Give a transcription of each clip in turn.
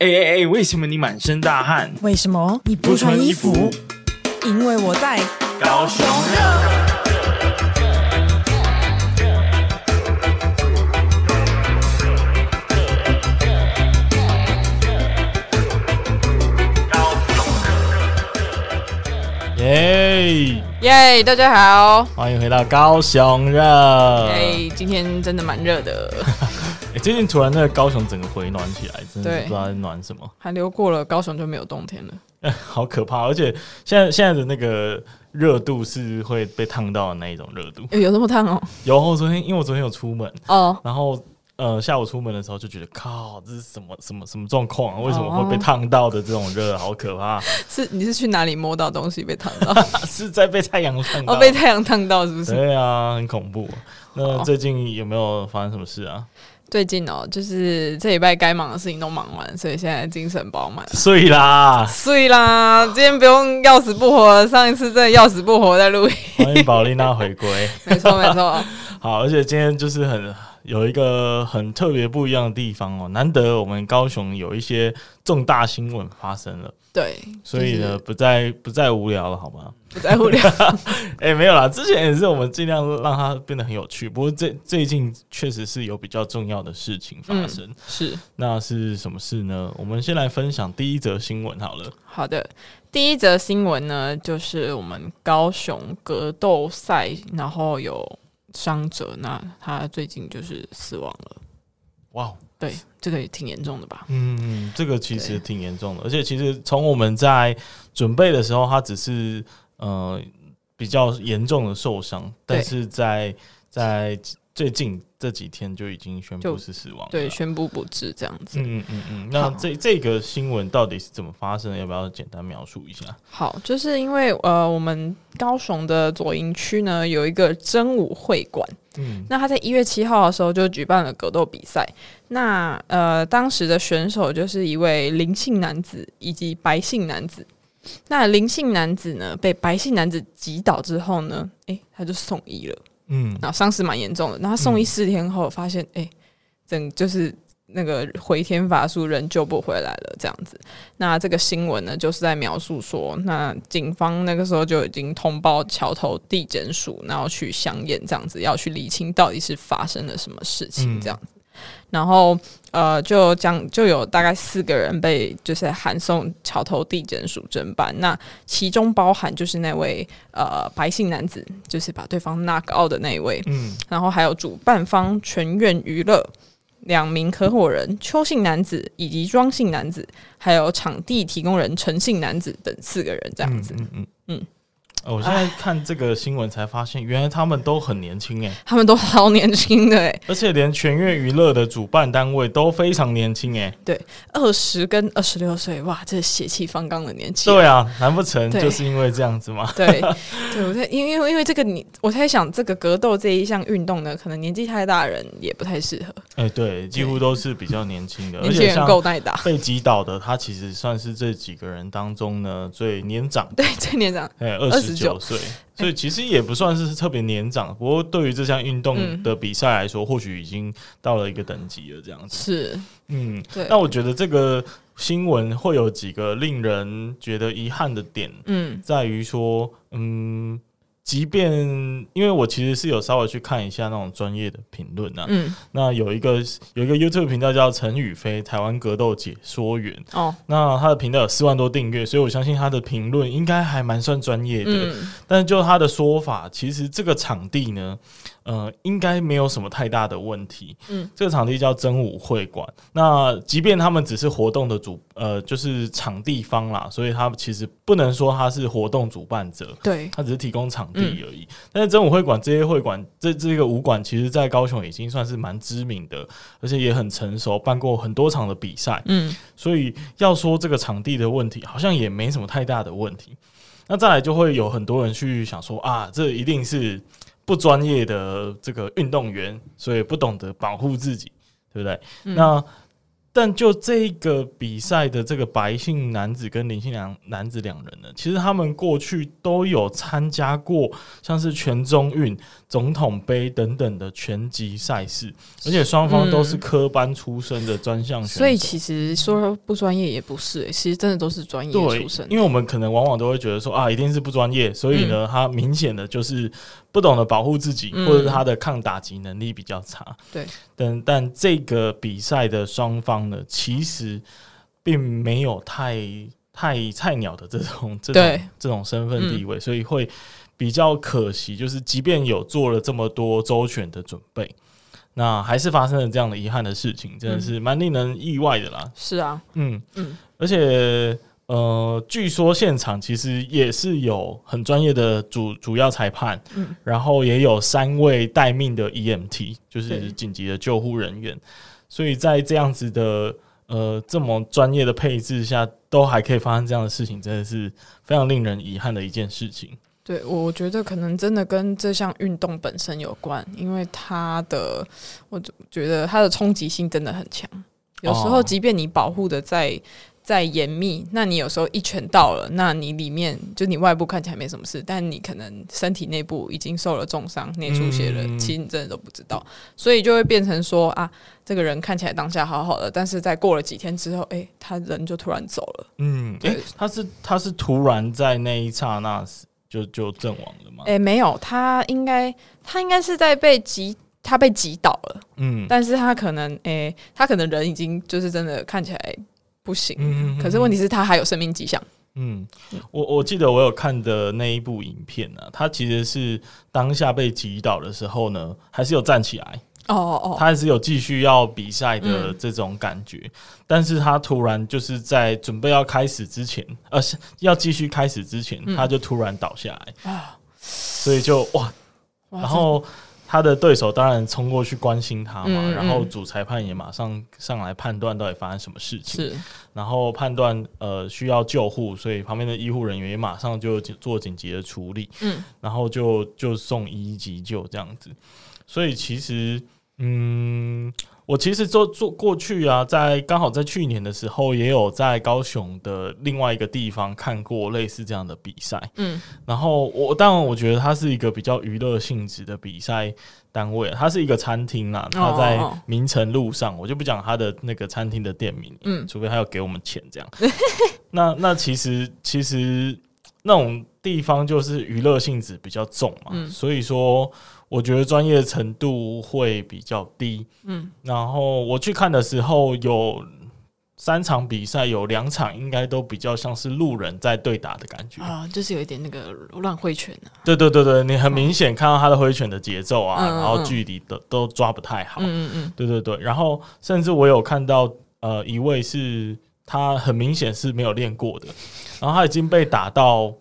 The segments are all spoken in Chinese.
哎哎哎！为什么你满身大汗？为什么你不穿衣服？因为我在高雄热。耶耶！大家好，欢迎回到高雄热。耶！今天真的蛮热的。欸、最近突然那个高雄整个回暖起来，真的不知道在暖什么。寒流过了，高雄就没有冬天了。欸、好可怕！而且现在现在的那个热度是会被烫到的那一种热度。欸、有那么烫哦？有，我昨天因为我昨天有出门哦，然后呃下午出门的时候就觉得靠，这是什么什么什么状况啊？为什么会被烫到的这种热？好可怕！是你是去哪里摸到东西被烫到？是在被太阳烫到？哦，被太阳烫到是不是？对啊，很恐怖。那最近有没有发生什么事啊？最近哦，就是这礼拜该忙的事情都忙完，所以现在精神饱满。睡啦，睡啦！今天不用要死不活，上一次真的要死不活在录音。欢迎宝丽娜回归。没错，没错。好，而且今天就是很有一个很特别不一样的地方哦，难得我们高雄有一些重大新闻发生了。对，所以呢，不再不再无聊了，好吗？不再无聊。哎、欸，没有啦，之前也是我们尽量让它变得很有趣。不过最最近确实是有比较重要的事情发生。嗯、是，那是什么事呢？我们先来分享第一则新闻好了。好的，第一则新闻呢，就是我们高雄格斗赛，然后有伤者，那他最近就是死亡了。哇。对，这个也挺严重的吧？嗯，这个其实挺严重的，而且其实从我们在准备的时候，他只是呃比较严重的受伤，但是在在最近这几天就已经宣布是死亡了，对，宣布不治这样子。嗯嗯嗯，那这这个新闻到底是怎么发生的？要不要简单描述一下？好，就是因为呃，我们高雄的左营区呢有一个真武会馆。嗯，那他在一月七号的时候就举办了格斗比赛。那呃，当时的选手就是一位林姓男子以及白姓男子。那林姓男子呢，被白姓男子击倒之后呢，诶、欸，他就送医了。嗯，然后伤势蛮严重的。那他送医四天后，发现诶、欸，整就是。那个回天乏术，人救不回来了，这样子。那这个新闻呢，就是在描述说，那警方那个时候就已经通报桥头地检署，然后去相验，这样子要去理清到底是发生了什么事情，这样子。嗯、然后呃，就将就有大概四个人被就是函送桥头地检署侦办，那其中包含就是那位呃白姓男子，就是把对方 knock out 的那一位，嗯，然后还有主办方全院娱乐。两名合伙人邱姓男子以及庄姓男子，还有场地提供人陈姓男子等四个人，这样子。嗯嗯嗯。嗯我现在看这个新闻才发现，原来他们都很年轻哎，他们都好年轻的哎，而且连全月娱乐的主办单位都非常年轻哎，对，二十跟二十六岁，哇，这血气方刚的年纪。对啊，难不成就是因为这样子吗？对，对，我在因为因为因为这个你，我在想这个格斗这一项运动呢，可能年纪太大的人也不太适合。哎，对，几乎都是比较年轻的，而且人够耐打。被击倒的他其实算是这几个人当中呢最年长，对，最年长，哎，二十九岁。所以其实也不算是特别年长，不过对于这项运动的比赛来说，嗯、或许已经到了一个等级了。这样子是，嗯，对。那我觉得这个新闻会有几个令人觉得遗憾的点，嗯，在于说，嗯。即便因为我其实是有稍微去看一下那种专业的评论呐，嗯，那有一个有一个 YouTube 频道叫陈宇飞台湾格斗解说员哦，那他的频道有四万多订阅，所以我相信他的评论应该还蛮算专业的。嗯，但是就他的说法，其实这个场地呢。呃，应该没有什么太大的问题。嗯，这个场地叫真武会馆。那即便他们只是活动的主，呃，就是场地方啦，所以他其实不能说他是活动主办者。对，他只是提供场地而已。嗯、但是真武会馆这些会馆，这这个武馆，其实在高雄已经算是蛮知名的，而且也很成熟，办过很多场的比赛。嗯，所以要说这个场地的问题，好像也没什么太大的问题。那再来就会有很多人去想说啊，这一定是。不专业的这个运动员，所以不懂得保护自己，对不对？嗯、那但就这个比赛的这个白姓男子跟林姓两男子两人呢，其实他们过去都有参加过像是全中运、总统杯等等的拳击赛事，而且双方都是科班出身的专项选手。所以其实说不专业也不是、欸，其实真的都是专业出身。因为我们可能往往都会觉得说啊，一定是不专业，所以呢，他明显的就是不懂得保护自己，或者是他的抗打击能力比较差。对，但但这个比赛的双方呢。其实并没有太太菜鸟的这种这种这种身份地位，嗯，所以会比较可惜。就是即便有做了这么多周全的准备，那还是发生了这样的遗憾的事情，真的是蛮令人意外的啦。是啊，嗯嗯，而且呃，据说现场其实也是有很专业的主主要裁判，嗯，然后也有三位待命的 EMT，就是紧急的救护人员。所以在这样子的呃这么专业的配置下，都还可以发生这样的事情，真的是非常令人遗憾的一件事情。对，我觉得可能真的跟这项运动本身有关，因为它的，我觉得它的冲击性真的很强。有时候，即便你保护的再再严密，那你有时候一拳到了，那你里面就你外部看起来没什么事，但你可能身体内部已经受了重伤，内出血了，嗯，其实你真的都不知道，所以就会变成说啊，这个人看起来当下好好的，但是在过了几天之后，哎，欸，他人就突然走了。嗯，诶，他是他是突然在那一刹那就就阵亡了吗？哎，欸，没有，他应该他应该是在被击，他被击倒了。嗯，但是他可能哎，欸，他可能人已经就是真的看起来。不行，嗯，可是问题是，他还有生命迹象。嗯，我我记得我有看的那一部影片呢，他其实是当下被击倒的时候呢，还是有站起来。哦哦，他还是有继续要比赛的这种感觉，嗯，但是他突然就是在准备要开始之前，呃，是要继续开始之前，他就突然倒下来啊，嗯，所以就哇，哇，然后。他的对手当然冲过去关心他嘛，嗯嗯，然后主裁判也马上上来判断到底发生什么事情，是，然后判断呃需要救护，所以旁边的医护人员也马上就做紧急的处理，嗯，然后就就送医急救这样子，所以其实嗯。我其实做做过去啊，在刚好在去年的时候，也有在高雄的另外一个地方看过类似这样的比赛。嗯，然后我当然我觉得它是一个比较娱乐性质的比赛单位，它是一个餐厅啦，它在明城路上，我就不讲它的那个餐厅的店名，嗯，除非他要给我们钱这样。那那其实其实那种地方就是娱乐性质比较重嘛，嗯，所以说。我觉得专业程度会比较低，嗯，然后我去看的时候，有三场比赛，有两场应该都比较像是路人在对打的感觉。啊，就是有一点那个乱挥拳啊。对对对对，你很明显看到他的挥拳的节奏啊，嗯、然后距离的都抓不太好，嗯嗯嗯，对对对，然后甚至我有看到呃一位是他很明显是没有练过的，然后他已经被打到。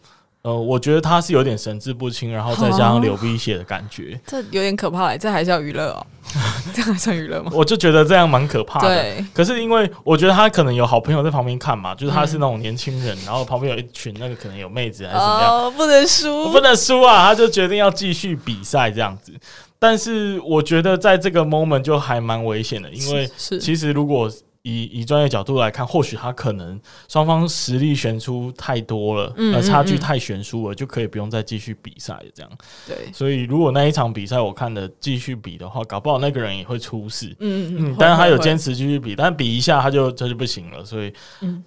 呃，我觉得他是有点神志不清，然后再加上流鼻血的感觉，哦、这有点可怕哎，这还叫娱乐哦？这还算娱乐吗？我就觉得这样蛮可怕的。可是因为我觉得他可能有好朋友在旁边看嘛，就是他是那种年轻人、嗯，然后旁边有一群那个可能有妹子还是怎么样，哦、不能输，不能输啊！他就决定要继续比赛这样子。但是我觉得在这个 moment 就还蛮危险的，因为其实如果。以以专业角度来看，或许他可能双方实力悬殊太多了，嗯，呃，差距太悬殊了，就可以不用再继续比赛。这样，对。所以如果那一场比赛我看的继续比的话，搞不好那个人也会出事。嗯嗯，但是他有坚持继续比，但比一下他就他就不行了，所以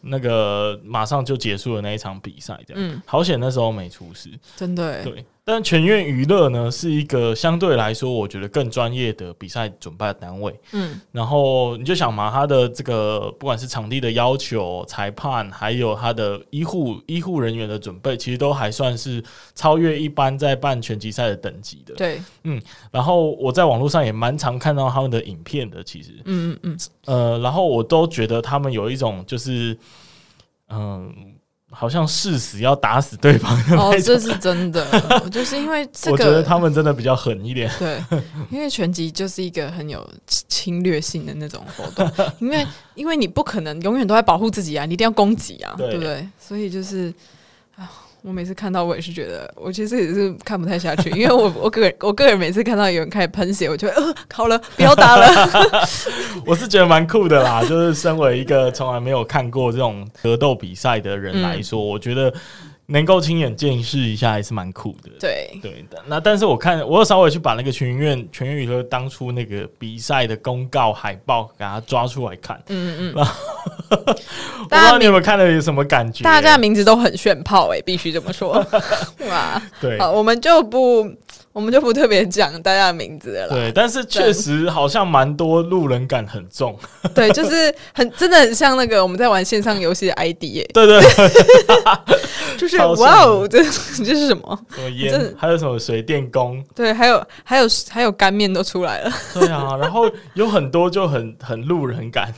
那个马上就结束了那一场比赛。这样，嗯，好险那时候没出事，真的，欸。对。但全院娱乐呢，是一个相对来说，我觉得更专业的比赛准备单位。嗯，然后你就想嘛，他的这个不管是场地的要求、裁判，还有他的医护医护人员的准备，其实都还算是超越一般在办拳击赛的等级的。对，嗯，然后我在网络上也蛮常看到他们的影片的，其实，嗯嗯嗯，呃，然后我都觉得他们有一种就是，嗯。好像誓死要打死对方哦，这是真的，就是因为 这个，我觉得他们真的比较狠一点。对，因为拳击就是一个很有侵略性的那种活动，因为因为你不可能永远都在保护自己啊，你一定要攻击啊，对不对？所以就是啊，我每次看到我也是觉得，我其实也是看不太下去，因为我 我个人我个人每次看到有人开始喷血，我就会呃，好了，不要打了。我是觉得蛮酷的啦，就是身为一个从来没有看过这种格斗比赛的人来说，嗯、我觉得。能够亲眼见识一下还是蛮酷的。对对的，那但是我看我有稍微去把那个全院全院娱乐当初那个比赛的公告海报给他抓出来看。嗯嗯嗯。我不知道你有没有看了有什么感觉？大家的名字都很炫炮哎、欸，必须这么说。哇，对，好，我们就不。我们就不特别讲大家的名字了。对，但是确实好像蛮多路人感很重。对，就是很真的很像那个我们在玩线上游戏的 ID 耶。对对，就是哇哦，这这是什么？什么烟？还有什么水电工？对，还有还有还有干面都出来了。对啊，然后有很多就很很路人感，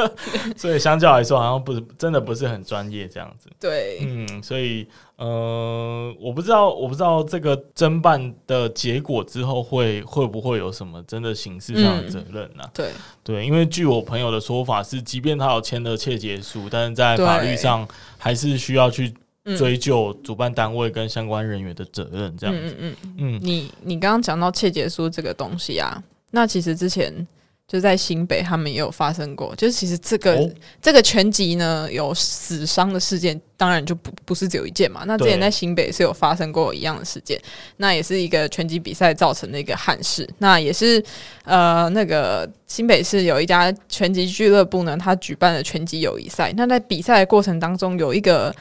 所以相较来说好像不是真的不是很专业这样子。对，嗯，所以。呃，我不知道，我不知道这个侦办的结果之后会会不会有什么真的刑事上的责任呢、啊嗯？对对，因为据我朋友的说法是，即便他有签了窃结书，但是在法律上还是需要去追究主办单位跟相关人员的责任。这样子，嗯嗯嗯，嗯你你刚刚讲到窃结书这个东西啊，那其实之前。就在新北，他们也有发生过。就是其实这个、哦、这个拳击呢，有死伤的事件，当然就不不是只有一件嘛。那之前在新北是有发生过一样的事件，那也是一个拳击比赛造成的一个憾事。那也是呃，那个新北市有一家拳击俱乐部呢，他举办了拳击友谊赛。那在比赛的过程当中，有一个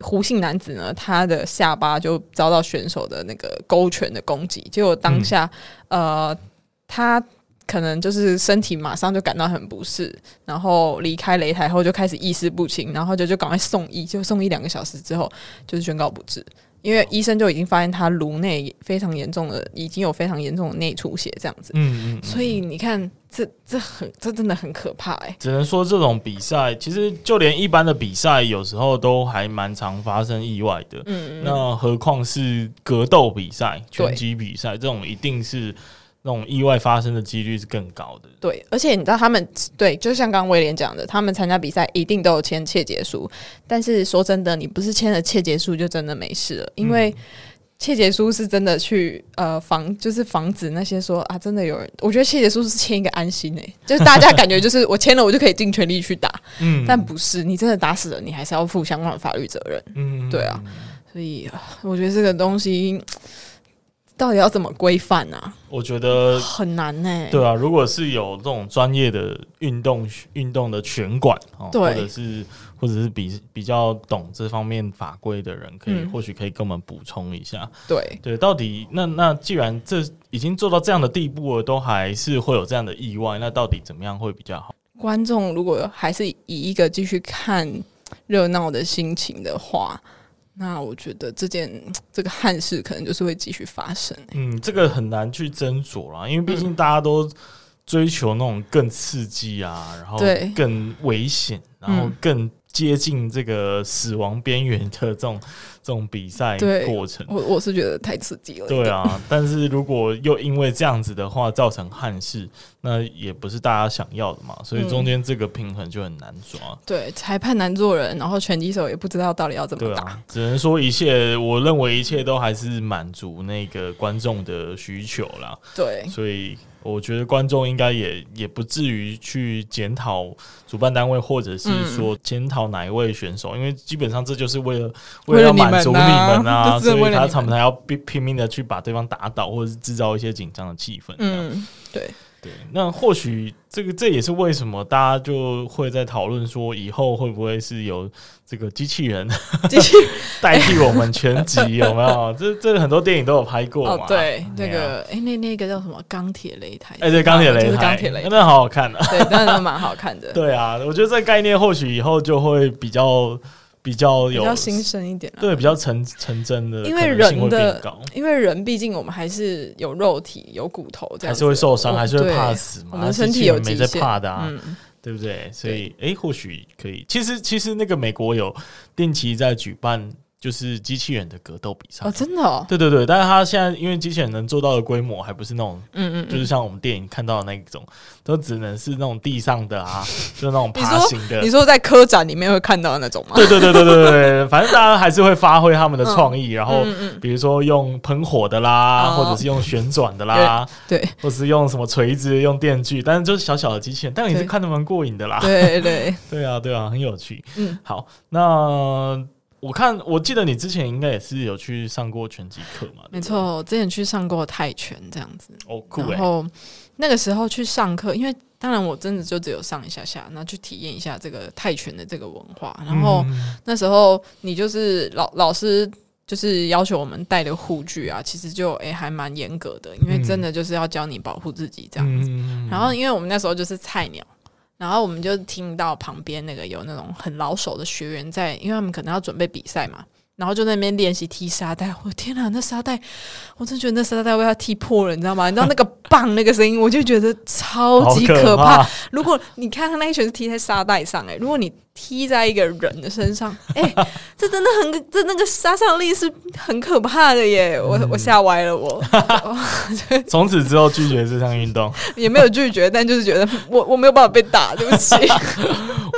胡姓男子呢，他的下巴就遭到选手的那个勾拳的攻击，结果当下、嗯、呃他。可能就是身体马上就感到很不适，然后离开擂台后就开始意识不清，然后就就赶快送医，就送医两个小时之后就是宣告不治，因为医生就已经发现他颅内非常严重的，已经有非常严重的内出血这样子。嗯嗯，嗯，所以你看，这这很这真的很可怕哎、欸。只能说这种比赛，其实就连一般的比赛，有时候都还蛮常发生意外的。嗯，嗯，那何况是格斗比赛、拳击比赛这种，一定是。那种意外发生的几率是更高的。对，而且你知道他们对，就像刚刚威廉讲的，他们参加比赛一定都有签切结书。但是说真的，你不是签了切结书就真的没事了，因为切结书是真的去呃防，就是防止那些说啊，真的有人。我觉得切结书是签一个安心诶、欸，就是大家感觉就是我签了，我就可以尽全力去打。嗯，但不是，你真的打死了，你还是要负相关的法律责任。嗯，对啊，所以我觉得这个东西。到底要怎么规范呢？我觉得很难呢、欸。对啊，如果是有这种专业的运动运动的拳馆，对或者是或者是比比较懂这方面法规的人，可以、嗯、或许可以跟我们补充一下。对对，到底那那既然这已经做到这样的地步了，都还是会有这样的意外，那到底怎么样会比较好？观众如果还是以一个继续看热闹的心情的话。那我觉得这件这个憾事可能就是会继续发生、欸。嗯，这个很难去斟酌啦，因为毕竟大家都追求那种更刺激啊，然后更危险，然后更。接近这个死亡边缘的这种 这种比赛过程，我我是觉得太刺激了。对啊，但是如果又因为这样子的话造成憾事，那也不是大家想要的嘛。所以中间这个平衡就很难抓。嗯、对，裁判难做人，然后拳击手也不知道到底要怎么打。啊、只能说一切，我认为一切都还是满足那个观众的需求啦。对，所以。我觉得观众应该也也不至于去检讨主办单位，或者是说检讨哪一位选手，嗯、因为基本上这就是为了为了满足你们啊，所以他他们才要拼拼命的去把对方打倒，或者是制造一些紧张的气氛。嗯，对。对，那或许这个这也是为什么大家就会在讨论说，以后会不会是有这个机器人机器 代替我们全集？有没有？这这很多电影都有拍过嘛？哦、对，那个哎，那那个叫什么？钢铁擂台？哎，对，钢铁擂台，钢铁擂，那好好看的，对，真的蛮好看的。对啊，我觉得这个概念或许以后就会比较。比较有比较新生一点，对，比较成成真的，因为人的，因为人毕竟我们还是有肉体有骨头，还是会受伤，还是会怕死嘛。我们身体有没在怕的啊，对不对？所以，哎，或许可以。其实，其实那个美国有定期在举办就是机器人的格斗比赛哦，真的哦，对对对，但是他现在因为机器人能做到的规模还不是那种，嗯，嗯嗯，就是像我们电影看到的那种，都只能是那种地上的啊，就是那种爬行的。你说在科展里面会看到的那种吗？对对对对对对，反正大家还是会发挥他们的创意，嗯、然后比如说用喷火的啦，嗯、或者是用旋转的啦，对，或者是用什么锤子、用电锯，但是就是小小的机器人，但也是看得蛮过瘾的啦。对对对，对啊对啊，很有趣。嗯，好，那。我看，我记得你之前应该也是有去上过拳击课嘛？没错，我之前去上过泰拳这样子。哦，酷欸。然后那个时候去上课，因为当然我真的就只有上一下下，然后去体验一下这个泰拳的这个文化。然后那时候你就是老老师就是要求我们带的护具啊，其实就诶、欸、还蛮严格的，因为真的就是要教你保护自己这样子。然后因为我们那时候就是菜鸟。然后我们就听到旁边那个有那种很老手的学员在，因为他们可能要准备比赛嘛。然后就在那边练习踢沙袋，我天哪，那沙袋，我真觉得那沙袋被他踢破了，你知道吗？你知道那个棒那个声音，我就觉得超级可怕。如果你看他那一拳是踢在沙袋上，欸，诶，如果你踢在一个人的身上，哎、欸，这真的很，这那个杀伤力是很可怕的耶！我我吓歪了我，从此之后拒绝这项运动，也没有拒绝，但就是觉得 我我没有办法被打，对不起。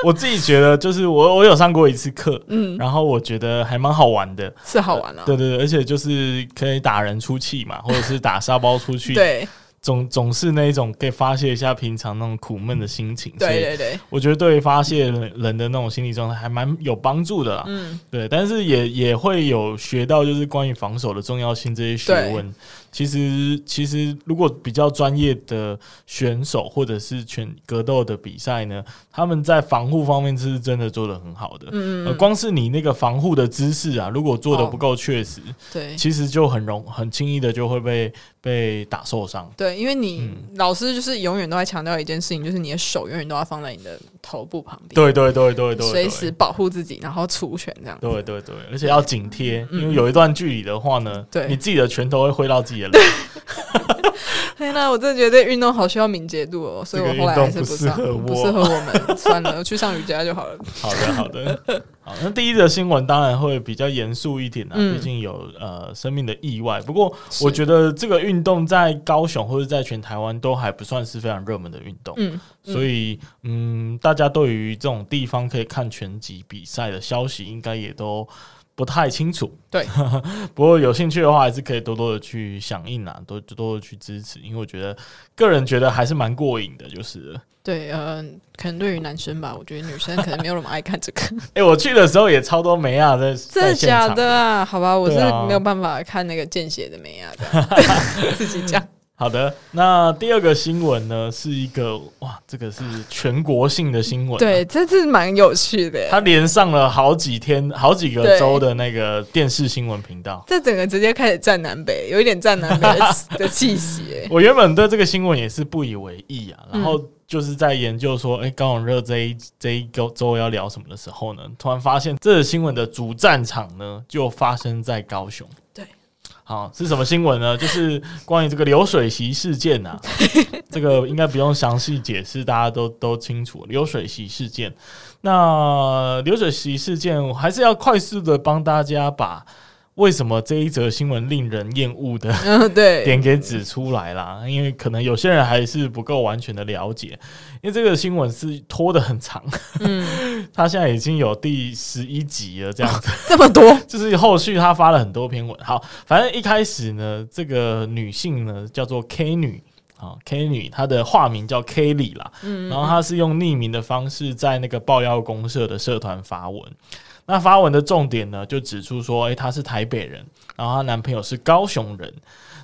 我自己觉得，就是我我有上过一次课，嗯，然后我觉得还蛮好玩的，是好玩啊，对对对，而且就是可以打人出气嘛，或者是打沙包出去，对。总总是那一种可以发泄一下平常那种苦闷的心情，对对对，我觉得对于发泄人的那种心理状态还蛮有帮助的啦。嗯，对，但是也也会有学到就是关于防守的重要性这些学问。其实其实如果比较专业的选手或者是拳格斗的比赛呢，他们在防护方面是真的做的很好的。嗯，嗯，光是你那个防护的姿势啊，如果做的不够确实，对，其实就很容很轻易的就会被被打受伤。对，因为你老师就是永远都在强调一件事情，就是你的手永远都要放在你的头部旁边。对对对对对，随时保护自己，然后出拳这样。对对对，而且要紧贴，因为有一段距离的话呢，对，你自己的拳头会挥到自己。对，天哪！我真的觉得这运动好需要敏捷度哦，所以我后来还是不上，不适合我们，算了，去上瑜伽就好了。好的，好的，好。那第一则新闻当然会比较严肃一点啊，毕竟有呃生命的意外。不过我觉得这个运动在高雄或者在全台湾都还不算是非常热门的运动，嗯，所以嗯，大家对于这种地方可以看拳击比赛的消息，应该也都。不太清楚，对，不过有兴趣的话，还是可以多多的去响应啊，多多多的去支持，因为我觉得个人觉得还是蛮过瘾的，就是对，嗯、呃，可能对于男生吧，我觉得女生可能没有那么爱看这个。哎、欸，我去的时候也超多美亚在，真的假的啊？好吧，我是没有办法看那个见血的美亚的，啊、自己讲。好的，那第二个新闻呢，是一个哇，这个是全国性的新闻，啊，对，这是蛮有趣的。它连上了好几天、好几个州的那个电视新闻频道，这整个直接开始占南北，有一点占南北的 气息。我原本对这个新闻也是不以为意啊，然后就是在研究说，哎、欸，高雄热这一这一个周要聊什么的时候呢，突然发现这个新闻的主战场呢，就发生在高雄。好，是什么新闻呢？就是关于这个流水席事件啊，这个应该不用详细解释，大家都都清楚。流水席事件，那流水席事件，我还是要快速的帮大家把。为什么这一则新闻令人厌恶的 点给指出来啦？因为可能有些人还是不够完全的了解，因为这个新闻是拖得很长，嗯，他现在已经有第十一集了，这样子，哦，这么多，就是后续他发了很多篇文。好，反正一开始呢，这个女性呢叫做 K 女。啊，K 女，她的化名叫 Kelly 啦，嗯，然后她是用匿名的方式在那个爆料公社的社团发文。那发文的重点呢，就指出说，诶、欸，她是台北人，然后她男朋友是高雄人，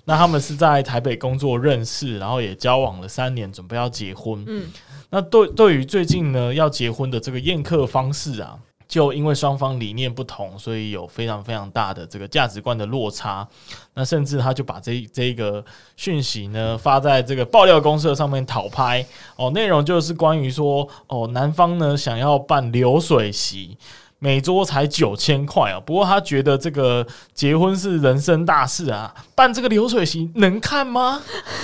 那他们是在台北工作认识，然后也交往了三年，准备要结婚。嗯，那对对于最近呢要结婚的这个宴客方式啊，就因为双方理念不同，所以有非常非常大的这个价值观的落差。那甚至他就把这这一个讯息呢发在这个爆料公社上面讨拍哦，内容就是关于说哦，男方呢想要办流水席。每桌才九千块啊。不过他觉得这个结婚是人生大事啊，办这个流水席能看吗？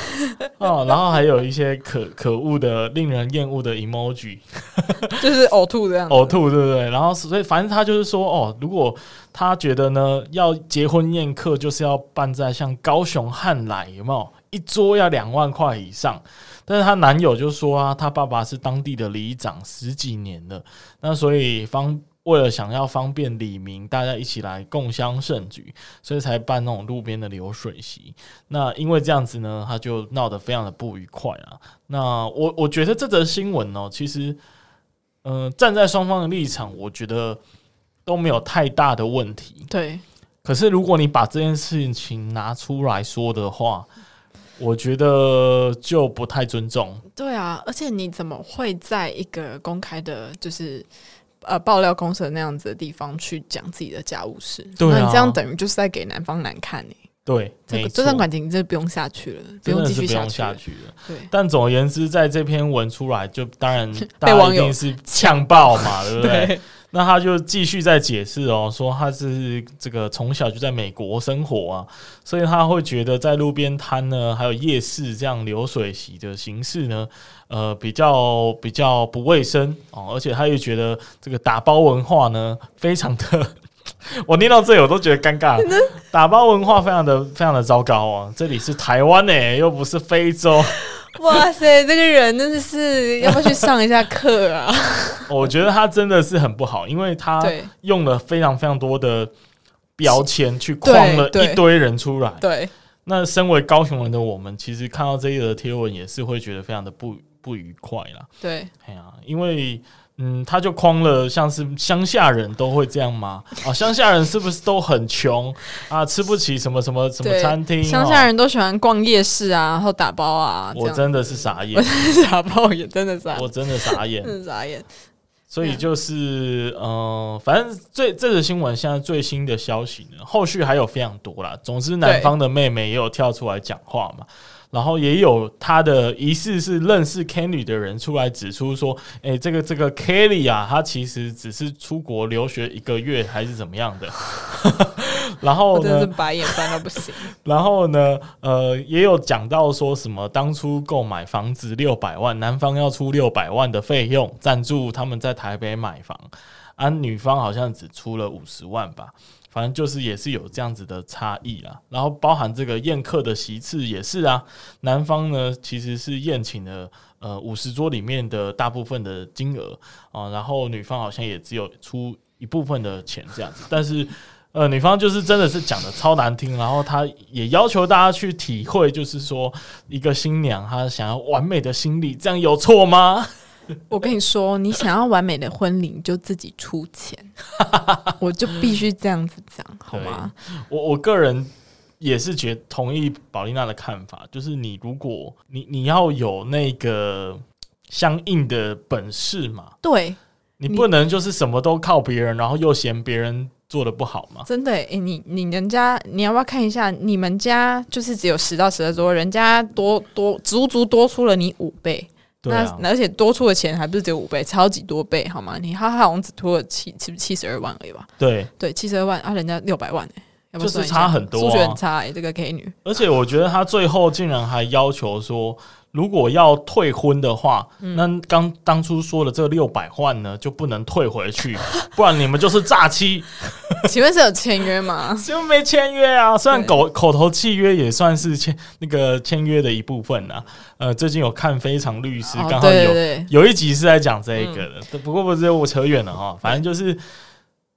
哦，然后还有一些可可恶的、令人厌恶的 emoji，就是呕吐这样，呕吐对不对？然后所以反正他就是说，哦，如果他觉得呢，要结婚宴客就是要办在像高雄汉来，有没有？一桌要两万块以上。但是她男友就说啊，他爸爸是当地的里长十几年了，那所以方为了想要方便李明，大家一起来共襄盛举，所以才办那种路边的流水席。那因为这样子呢，他就闹得非常的不愉快啊。那我我觉得这则新闻哦，其实，嗯、呃，站在双方的立场，我觉得都没有太大的问题。对。可是如果你把这件事情拿出来说的话，我觉得就不太尊重。对啊，而且你怎么会在一个公开的，就是呃爆料公社那样子的地方去讲自己的家务事？对啊，那你这样等于就是在给男方难看呢。对，这个这段感情就不用下去了，不用继续下去了。对，但总而言之，在这篇文出来，就当然 大家一定是呛爆嘛，对不对？对那他就继续在解释哦，说他是这个从小就在美国生活啊，所以他会觉得在路边摊呢，还有夜市这样流水席的形式呢，呃，比较比较不卫生哦，而且他又觉得这个打包文化呢，非常的，我念到这里我都觉得尴尬，打包文化非常的非常的糟糕啊，这里是台湾诶，又不是非洲。哇塞，这个人真的是要不要去上一下课啊？我觉得他真的是很不好，因为他用了非常非常多的标签去框了一堆人出来。对，对，那身为高雄人的我们，其实看到这一则贴文也是会觉得非常的不不愉快啦。对，哎呀，因为。嗯，他就框了，像是乡下人都会这样吗？啊，乡下人是不是都很穷啊？吃不起什么什么什么餐厅？乡下人都喜欢逛夜市啊，然后打包啊。我真的是傻眼，我真的打包也真的傻，我真的傻眼，真的傻眼。所以就是，嗯、呃，反正最这则新闻现在最新的消息呢，后续还有非常多啦。总之，男方的妹妹也有跳出来讲话嘛。然后也有他的疑似是认识 Kenny 的人出来指出说，哎，这个这个 Kelly 啊，他其实只是出国留学一个月还是怎么样的。然后呢，真是白眼翻到不行。然后呢，呃，也有讲到说什么当初购买房子六百万，男方要出六百万的费用赞助他们在台北买房，而、啊、女方好像只出了五十万吧。反正就是也是有这样子的差异啦，然后包含这个宴客的席次也是啊，男方呢其实是宴请了呃五十桌里面的大部分的金额啊，然后女方好像也只有出一部分的钱这样子，但是呃女方就是真的是讲的超难听，然后她也要求大家去体会，就是说一个新娘她想要完美的心理，这样有错吗？我跟你说，你想要完美的婚礼，你就自己出钱，我就必须这样子讲，好吗？我我个人也是觉得同意宝丽娜的看法，就是你如果你你要有那个相应的本事嘛，对，你不能就是什么都靠别人，然后又嫌别人做的不好嘛。真的，哎、欸，你你人家你要不要看一下，你们家就是只有十到十二桌，人家多多足足多出了你五倍。啊、那而且多出的钱还不是只有五倍，超级多倍，好吗？你他好像只出了七七七十二万而已吧？对对，七十二万啊，人家六百万哎、欸，就是差很多、啊，数学很差哎、欸，这个 K 女。而且我觉得他最后竟然还要求说。如果要退婚的话，嗯、那刚当初说的这六百万呢，就不能退回去，不然你们就是诈欺。请问是有签约吗？就没签约啊。虽然口口头契约也算是签那个签约的一部分啊。呃，最近有看《非常律师》，刚、哦、好有有一集是在讲这一个的。嗯、不过不是我扯远了哈，反正就是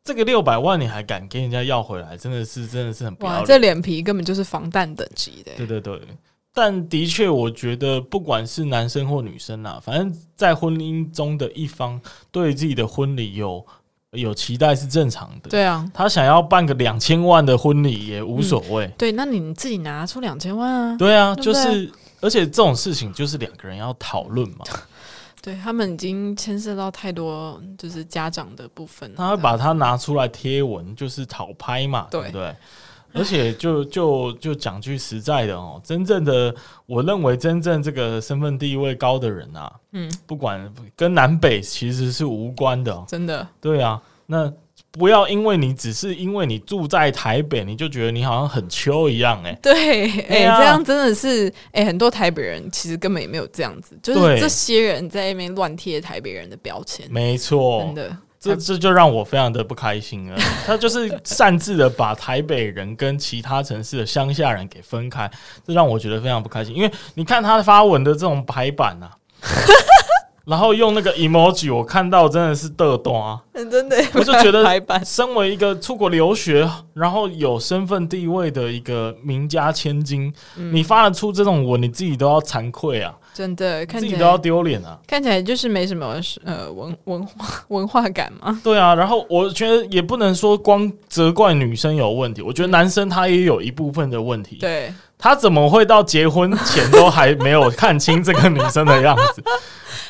这个六百万你还敢跟人家要回来，真的是真的是很不要脸。这脸皮根本就是防弹等级的。对对对。但的确，我觉得不管是男生或女生啊，反正在婚姻中的一方对自己的婚礼有有期待是正常的。对啊，他想要办个两千万的婚礼也无所谓。嗯。对，那你自己拿出两千万啊？对啊，就是，而且这种事情就是两个人要讨论嘛。对，他们已经牵涉到太多，就是家长的部分。他会把它拿出来贴文，就是讨拍嘛，对，对不对？而且就就就讲句实在的哦，真正的我认为真正这个身份地位高的人啊，嗯，不管跟南北其实是无关的，真的，对啊。那不要因为你只是因为你住在台北，你就觉得你好像很秋一样、欸，哎，对，哎、这样真的是，哎、欸，很多台北人其实根本也没有这样子，就是这些人在那边乱贴台北人的标签，没错，真的，这这就让我非常的不开心了。他就是擅自的把台北人跟其他城市的乡下人给分开，这让我觉得非常不开心。因为你看他发文的这种排版啊。然后用那个 emoji，我看到真的是嘚多啊！真的，我就觉得，身为一个出国留学，然后有身份地位的一个名家千金，嗯、你发得出这种文，你自己都要惭愧啊！真的看，自己都要丢脸啊！看起来就是没什么呃文文化文化感嘛。对啊，然后我觉得也不能说光责怪女生有问题，我觉得男生他也有一部分的问题。对，他怎么会到结婚前都还没有看清这个女生的样子？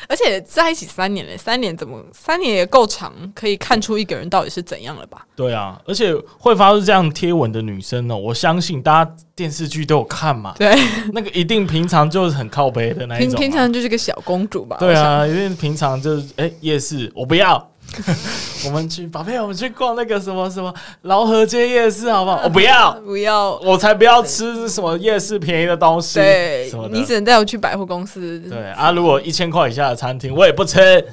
而且在一起三年了，三年怎么三年也够长，可以看出一个人到底是怎样了吧？对啊，而且会发出这样贴文的女生呢，我相信大家电视剧都有看嘛。对，那个一定平常就是很靠背的那一种，平平常就是个小公主吧？对啊，因为平常就是哎、欸、夜市，我不要。我们去，宝贝，我们去逛那个什么什么劳合街夜市，好不好？我 不要，不要，我才不要吃什么夜市便宜的东西。对，你只能带我去百货公司。对啊，如果一千块以下的餐厅，我也不吃。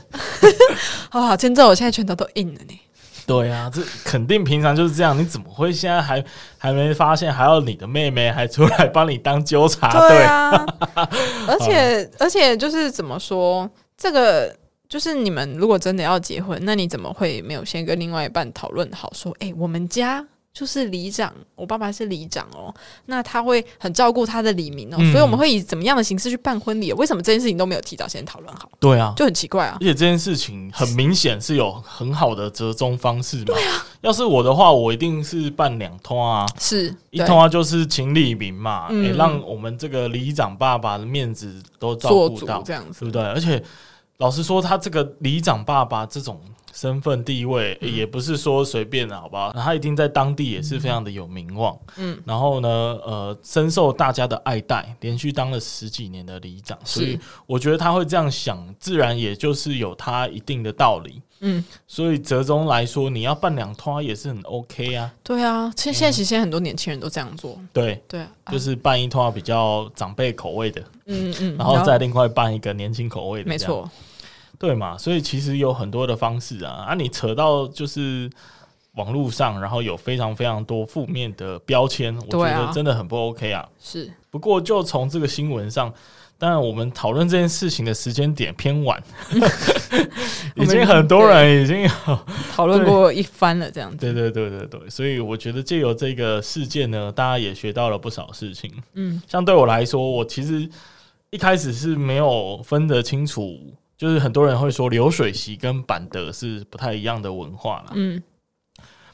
好好，现在我现在拳头都硬了呢。对啊，这肯定平常就是这样。你怎么会现在还还没发现？还要你的妹妹还出来帮你当纠察队？对啊，而且而且就是怎么说这个？就是你们如果真的要结婚，那你怎么会没有先跟另外一半讨论好？说，哎、欸，我们家就是里长，我爸爸是里长哦，那他会很照顾他的里民哦，嗯、所以我们会以怎么样的形式去办婚礼？为什么这件事情都没有提早先讨论好？对啊，就很奇怪啊！而且这件事情很明显是有很好的折中方式嘛。对啊，要是我的话，我一定是办两通啊，是一通啊，就是请里民嘛，也、嗯欸、让我们这个里长爸爸的面子都照顾到，这样子，对不对？而且。老实说，他这个里长爸爸这种身份地位，也不是说随便的，好不好？他一定在当地也是非常的有名望。嗯，然后呢，呃，深受大家的爱戴，连续当了十几年的里长，所以我觉得他会这样想，自然也就是有他一定的道理。嗯，所以折中来说，你要办两拖也是很 OK 啊。对啊，现现在其实很多年轻人都这样做。对对，就是办一拖比较长辈口味的。嗯嗯，然后再另外办一个年轻口味的。没错。对嘛，所以其实有很多的方式啊，啊，你扯到就是网络上，然后有非常非常多负面的标签，我觉得真的很不 OK 啊。是，不过就从这个新闻上，当然我们讨论这件事情的时间点偏晚，已经很多人已经有讨论过一番了，这样子。对对对对对，所以我觉得借由这个事件呢，大家也学到了不少事情。嗯，像对我来说，我其实一开始是没有分得清楚。就是很多人会说流水席跟板德是不太一样的文化啦。嗯，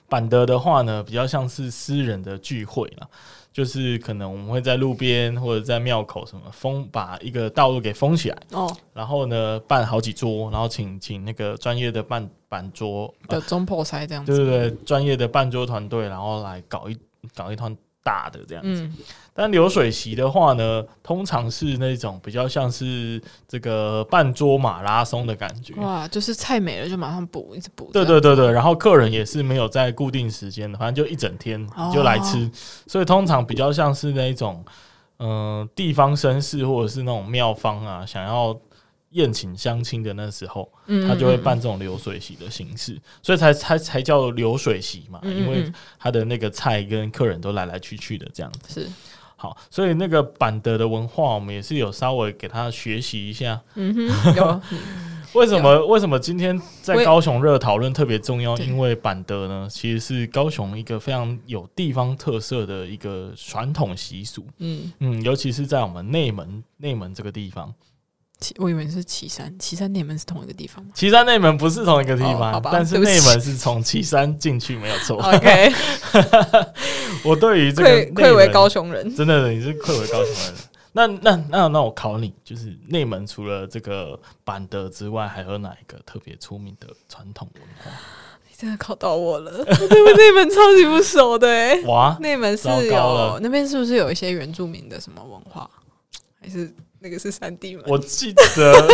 板德的话呢，比较像是私人的聚会啦，就是可能我们会在路边或者在庙口什么封，把一个道路给封起来哦，然后呢办好几桌，然后请请那个专业的办办桌的中破塞这样子，对对对，专业的办桌团队，然后来搞一搞一团。大的这样子，嗯、但流水席的话呢，通常是那种比较像是这个半桌马拉松的感觉。哇，就是菜没了就马上补，一直补。对对对对，然后客人也是没有在固定时间的，反正就一整天就来吃，哦、所以通常比较像是那种嗯、呃、地方绅士或者是那种庙方啊，想要。宴请相亲的那时候，他就会办这种流水席的形式，所以才才才叫流水席嘛，因为他的那个菜跟客人都来来去去的这样子。是好，所以那个板德的文化，我们也是有稍微给他学习一下。嗯哼，有。为什么为什么今天在高雄热讨论特别重要？因为板德呢，其实是高雄一个非常有地方特色的一个传统习俗。嗯嗯，尤其是在我们内门内门这个地方。我以为是岐山，岐山内门是同一个地方吗？旗山内门不是同一个地方，哦、但是内门是从岐山进去，没有错。OK，我对于这个愧为高雄人，真的，你是愧为高雄人。那那那那我考你，就是内门除了这个板德之外，还有哪一个特别出名的传统文化？你真的考到我了，我对内门超级不熟的哎。哇，内门是有那边是不是有一些原住民的什么文化？还是？那个是三 D 门，我记得。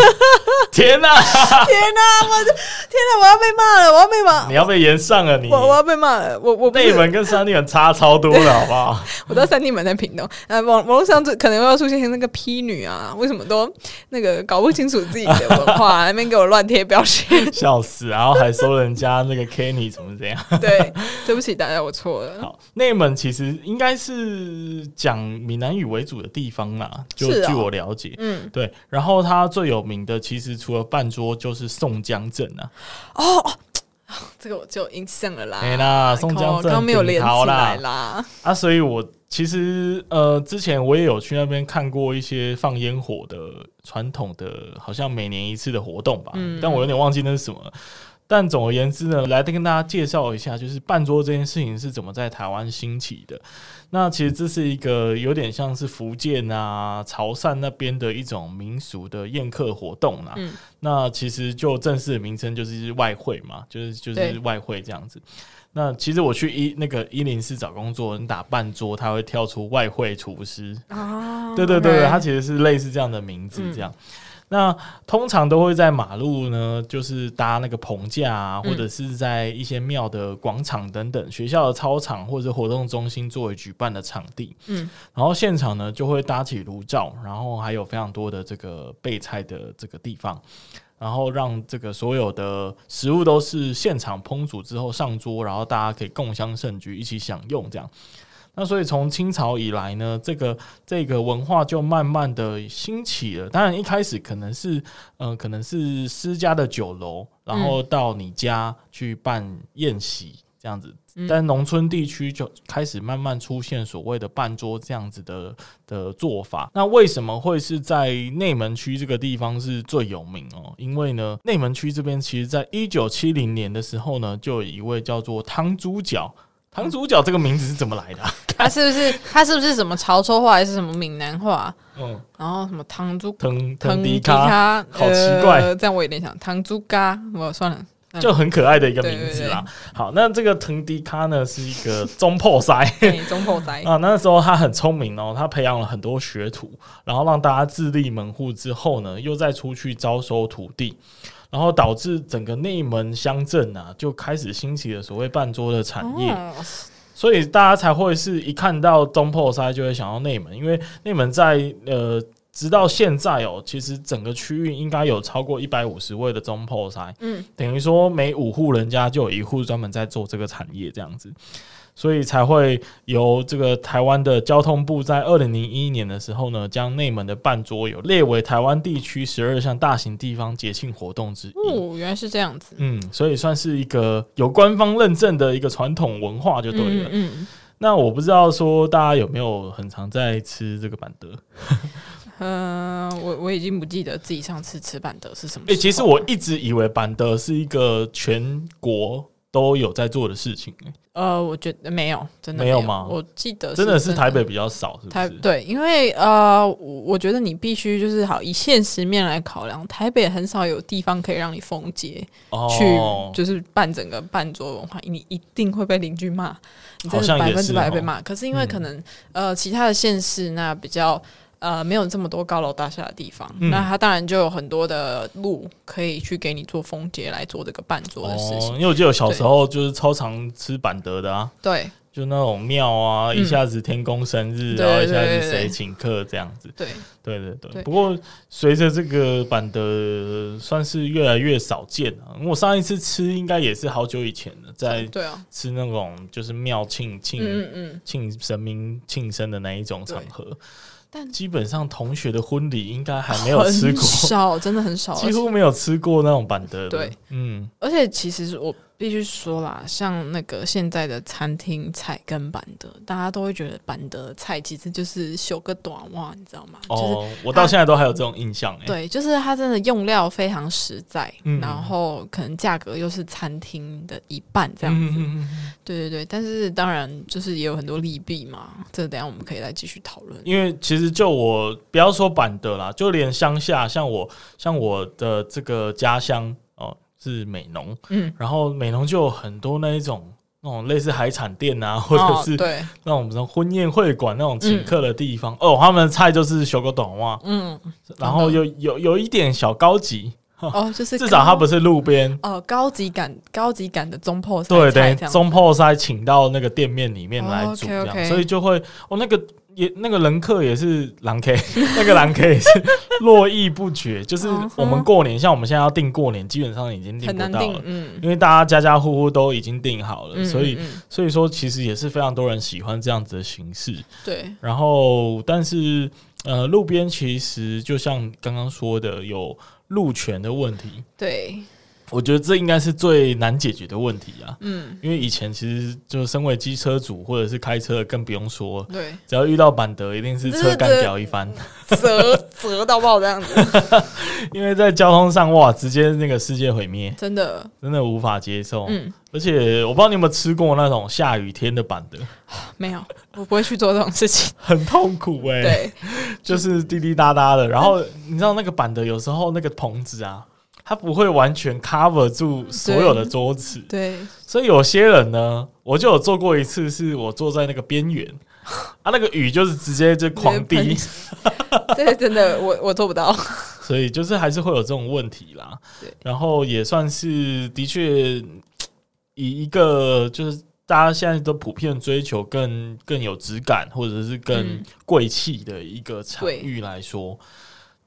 天哪！天哪！我天哪！我要被骂了！我要被骂！你要被延上了！你我我要被骂了！我我内门跟三 D 门差超多了，好不好？我到三 D 门在屏东，呃，网网络上就可能要出现那个 P 女啊，为什么都那个搞不清楚自己的文化，那边给我乱贴标签，笑死！然后还说人家那个 Kenny 怎么怎样？对，对不起大家，我错了。好，内门其实应该是讲闽南语为主的地方啦，就据我了解，嗯，对。然后他最有名的其实。除了半桌，就是宋江镇啊！哦哦，这个我就有印象了啦。哎啦，宋江镇刚没有连起来啦。啊，所以我其实呃，之前我也有去那边看过一些放烟火的传统的，好像每年一次的活动吧。嗯，但我有点忘记那是什么。但总而言之呢，来跟大家介绍一下，就是半桌这件事情是怎么在台湾兴起的。那其实这是一个有点像是福建啊、潮汕那边的一种民俗的宴客活动啦。嗯，那其实就正式的名称就是外汇嘛，就是就是外汇这样子。那其实我去一那个一零四找工作，你打半桌，他会跳出外汇厨师啊。对对对，他其实是类似这样的名字这样。那通常都会在马路呢，就是搭那个棚架啊，或者是在一些庙的广场等等，学校的操场或者活动中心作为举办的场地。嗯，然后现场呢就会搭起炉灶，然后还有非常多的这个备菜的这个地方，然后让这个所有的食物都是现场烹煮之后上桌，然后大家可以共襄盛举，一起享用这样。那所以从清朝以来呢，这个这个文化就慢慢的兴起了。当然一开始可能是，呃，可能是私家的酒楼，然后到你家去办宴席这样子。嗯、但农村地区就开始慢慢出现所谓的办桌这样子的的做法。那为什么会是在内门区这个地方是最有名哦？因为呢，内门区这边其实在一九七零年的时候呢，就有一位叫做汤猪脚。汤猪脚这个名字是怎么来的？他是不是他是不是什么潮州话还是什么闽南话？嗯，然后什么汤猪藤藤迪卡，好奇怪，这样我有点想汤猪嘎，我算了，就很可爱的一个名字啦。好，那这个藤迪卡呢是一个中破塞，中破塞 啊。那时候他很聪明哦，他培养了很多学徒，然后让大家自立门户之后呢，又再出去招收徒弟。然后导致整个内门乡镇啊，就开始兴起了所谓半桌的产业，哦、所以大家才会是一看到中破塞就会想到内门，因为内门在呃，直到现在哦，其实整个区域应该有超过一百五十位的中破塞，嗯，等于说每五户人家就有一户专门在做这个产业这样子。所以才会由这个台湾的交通部在二零零一年的时候呢，将内门的办桌游列为台湾地区十二项大型地方节庆活动之一。哦，原来是这样子。嗯，所以算是一个有官方认证的一个传统文化就对了。嗯，嗯，那我不知道说大家有没有很常在吃这个板德？嗯、呃，我我已经不记得自己上次吃板德是什么。哎、欸，其实我一直以为板德是一个全国都有在做的事情。呃，我觉得没有，真的没有，吗？我记得真的是台北比较少，是不是？台对，因为呃，我觉得你必须就是好以现实面来考量，台北很少有地方可以让你封街，哦、去就是办整个办桌文化，你一定会被邻居骂，你真的百分之百被骂。可是因为可能、嗯、呃，其他的县市那比较。呃，没有这么多高楼大厦的地方，嗯、那它当然就有很多的路可以去给你做封街来做这个办桌的事情。哦、因为我记得我小时候就是超常吃板德的啊，对，就那种庙啊，一下子天公生日，嗯、然后一下子谁请客这样子，对，对对对。对不过随着这个板德算是越来越少见了，我上一次吃应该也是好久以前了，在对啊，吃那种就是庙庆庆嗯嗯庆神明庆生的那一种场合。但基本上同学的婚礼应该还没有吃过，少真的很少，几乎没有吃过那种板德的。对，嗯，而且其实我。必须说啦，像那个现在的餐厅菜跟板德，大家都会觉得板德菜其实就是修个短袜，你知道吗？哦，就是我到现在都还有这种印象。对，就是它真的用料非常实在，嗯、然后可能价格又是餐厅的一半这样子。嗯、对对对，但是当然就是也有很多利弊嘛，这个等一下我们可以来继续讨论。因为其实就我不要说板德啦，就连乡下，像我像我的这个家乡。是美农，嗯，然后美农就有很多那一种那种类似海产店啊，或者是对。那种什么婚宴会馆那种请客的地方，哦，他们的菜就是小狗短袜，嗯，然后有有有一点小高级。哦，就是至少它不是路边。哦，高级感、高级感的中破塞，对对，中破塞请到那个店面里面来煮这样，所以就会哦，那个也那个人客也是狼 K，那个狼 K 也是 络绎不绝。就是我们过年，像我们现在要订过年，基本上已经订不到了，嗯，因为大家家家户户都已经订好了，所以所以说其实也是非常多人喜欢这样子的形式，对。然后，但是呃，路边其实就像刚刚说的有。路权的问题，对，我觉得这应该是最难解决的问题啊。嗯，因为以前其实就身为机车主或者是开车的更不用说，对，只要遇到板德，一定是车干掉一番，折折到爆这样子。因为在交通上哇，直接那个世界毁灭，真的真的无法接受。嗯，而且我不知道你有没有吃过那种下雨天的板德，没有，我不会去做这种事情，很痛苦哎、欸。对，就是滴滴答答的，然后你知道那个板德有时候那个棚子啊。它不会完全 cover 住所有的桌子，对，所以有些人呢，我就有做过一次，是我坐在那个边缘，啊，那个雨就是直接就狂滴，对，真的，我我做不到，所以就是还是会有这种问题啦。对，然后也算是的确以一个就是大家现在都普遍追求更更有质感或者是更贵气的一个场域来说。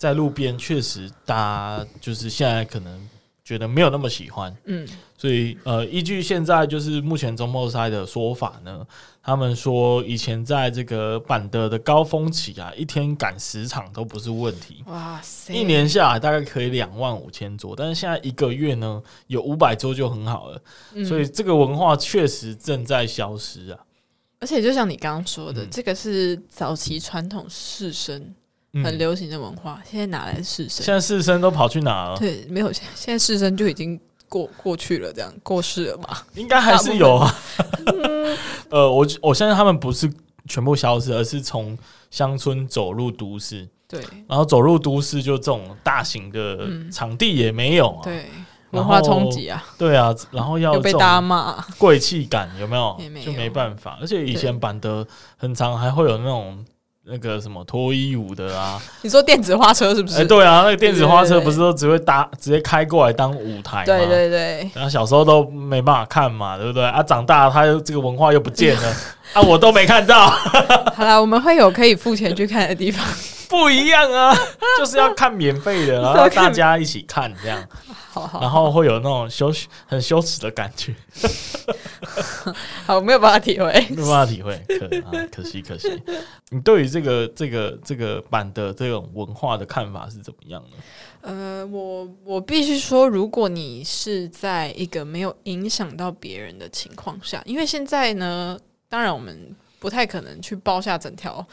在路边确实，大家就是现在可能觉得没有那么喜欢，嗯，所以呃，依据现在就是目前中破塞的说法呢，他们说以前在这个板德的高峰期啊，一天赶十场都不是问题，哇塞，一年下来大概可以两万五千桌，但是现在一个月呢有五百桌就很好了，嗯，所以这个文化确实正在消失啊，而且就像你刚刚说的，嗯，这个是早期传统士绅。很流行的文化，现在哪来的士绅？现在士绅都跑去哪了？对，没有，现在士绅就已经过过去了，这样过世了吧？应该还是有啊。呃，我我相信他们不是全部消失，而是从乡村走入都市。对，然后走入都市，就这种大型的场地也没有啊。对，文化冲击啊。对啊，然后要被大家骂，贵气感有没有？就没办法。而且以前板德很长还会有那种。那个什么脱衣舞的啊？你说电子花车是不是？哎，对啊，那个电子花车不是都只会搭直接开过来当舞台吗？对对对。然后小时候都没办法看嘛，对不对？啊，长大了他这个文化又不见了 啊，我都没看到。好了，我们会有可以付钱去看的地方。不一样啊，就是要看免费的，然后 大家一起看这样，好好，然后会有那种羞耻、很羞耻的感觉。好，没有办法体会，没有办法体会，可啊，可惜可惜。你对于这个这个这个版的这种文化的看法是怎么样呢？呃，我我必须说，如果你是在一个没有影响到别人的情况下，因为现在呢，当然我们不太可能去包下整条。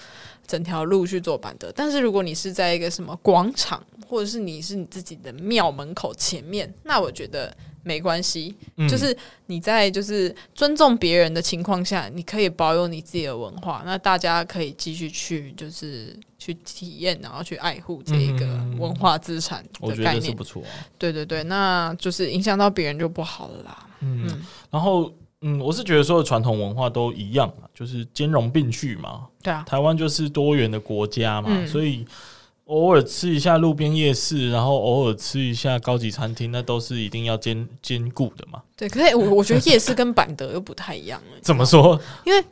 整条路去做板德，但是如果你是在一个什么广场，或者是你是你自己的庙门口前面，那我觉得没关系。嗯、就是你在就是尊重别人的情况下，你可以保有你自己的文化，那大家可以继续去就是去体验，然后去爱护这一个文化资产的概念。我觉得是不错、啊。对对对，那就是影响到别人就不好了啦。嗯，嗯然后。嗯，我是觉得所有传统文化都一样，就是兼容并蓄嘛。对啊，台湾就是多元的国家嘛，嗯、所以偶尔吃一下路边夜市，然后偶尔吃一下高级餐厅，那都是一定要兼兼顾的嘛。对，可是我我觉得夜市跟板德又不太一样。怎么说？因为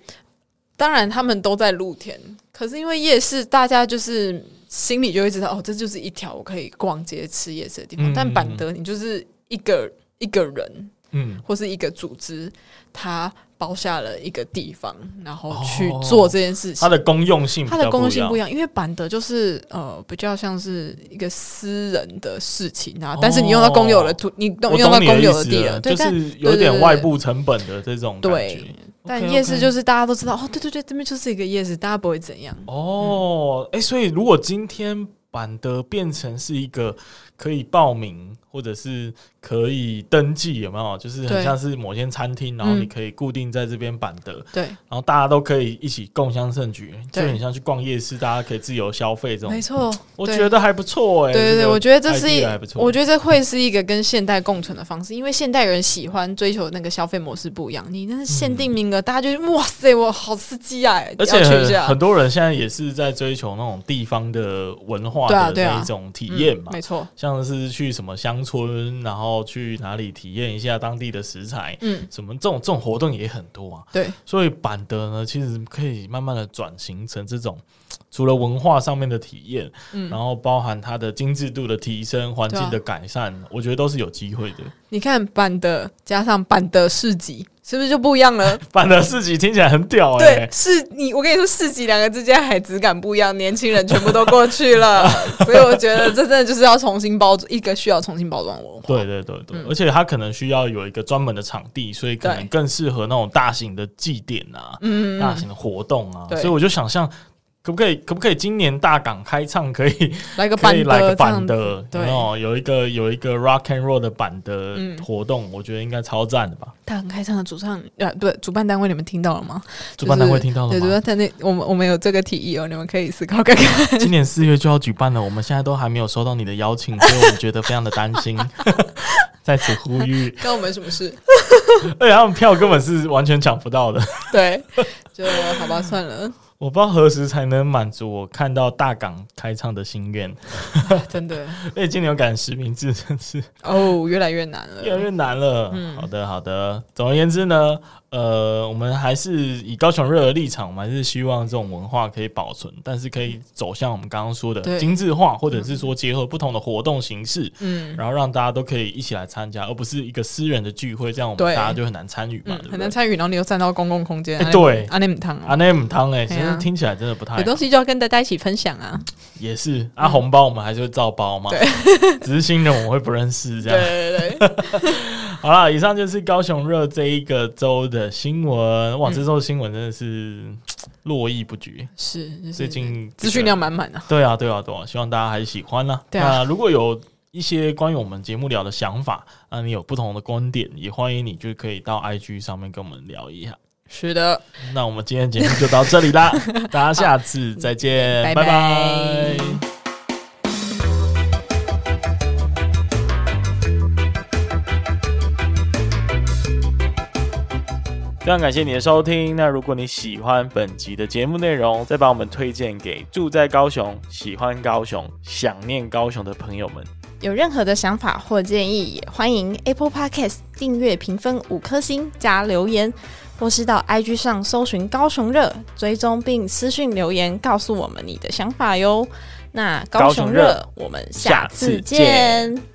当然他们都在露天，可是因为夜市，大家就是心里就会知道，哦，这就是一条我可以逛街吃夜市的地方。嗯、但板德，你就是一个一个人。嗯，或是一个组织，它包下了一个地方，然后去做这件事情。它的公用性，它的公用性不一样，因为板德就是呃比较像是一个私人的事情啊。但是你用到公有的土，你用用到公有的地了，就是有点外部成本的这种对。但夜市就是大家都知道哦，对对对，这边就是一个夜市，大家不会怎样。哦，哎，所以如果今天板德变成是一个可以报名。或者是可以登记，有没有？就是很像是某间餐厅，然后你可以固定在这边板的，对，然后大家都可以一起共襄盛举，就很像去逛夜市，大家可以自由消费这种。没错，我觉得还不错哎。对对对，我觉得这是一，我觉得这会是一个跟现代共存的方式，因为现代人喜欢追求那个消费模式不一样。你那是限定名额，大家就哇塞，我好刺激啊！而且很多人现在也是在追求那种地方的文化的那一种体验嘛，没错，像是去什么乡村，然后去哪里体验一下当地的食材，嗯，什么这种这种活动也很多啊。对，所以板德呢，其实可以慢慢的转型成这种，除了文化上面的体验，嗯，然后包含它的精致度的提升、环境的改善，我觉得都是有机会的。你看板德加上板德市集。是不是就不一样了？板德市级听起来很屌哎、欸！对，是你我跟你说，市级两个之间还质感不一样，年轻人全部都过去了，所以我觉得这真的就是要重新包装一个需要重新包装文化。对对对对，嗯、而且它可能需要有一个专门的场地，所以可能更适合那种大型的祭典啊，嗯，大型的活动啊，所以我就想象。可不可以？可不可以？今年大港开唱可以 来个板来个版的，对哦，有一个有一个 rock and roll 的版的活动，我觉得应该超赞的吧。大港开唱的主唱呃，对，主办单位你们听到了吗？主办单位听到了吗？对，主办单位我们我们有这个提议哦，你们可以思考看看。今年四月就要举办了，我们现在都还没有收到你的邀请，所以我们觉得非常的担心，在此呼吁，关我们什么事？而且他们票根本是完全抢不到的。对，就好吧，算了。我不知道何时才能满足我看到大港开唱的心愿，真的。而且今年有赶实名制，真是。哦，越来越难了，越来越难了。嗯，好的，好的。总而言之呢。呃，我们还是以高雄热的立场，我们还是希望这种文化可以保存，但是可以走向我们刚刚说的精致化，或者是说结合不同的活动形式，嗯，然后让大家都可以一起来参加，而不是一个私人的聚会，这样我们大家就很难参与嘛，很难参与，然后你又站到公共空间，欸、对，阿内姆汤，阿内姆汤，哎，听起来真的不太好，有东西就要跟大家一起分享啊，也是，啊，红包我们还是会照包嘛，对，只是新人我们会不认识这样，对对对。好了，以上就是高雄热这一个周的新闻。哇，这周新闻真的是络绎不绝，是最近资讯量满满的。对啊，对啊，对啊，希望大家还是喜欢呢。对啊，如果有一些关于我们节目聊的想法，啊你有不同的观点，也欢迎你就可以到 IG 上面跟我们聊一下。是的，那我们今天节目就到这里啦，大家下次再见，拜拜。非常感谢你的收听。那如果你喜欢本集的节目内容，再把我们推荐给住在高雄、喜欢高雄、想念高雄的朋友们。有任何的想法或建议，也欢迎 Apple Podcast 订阅、评分五颗星加留言，或是到 IG 上搜寻高雄热，追踪并私讯留言告诉我们你的想法哟。那高雄热，我们下次见。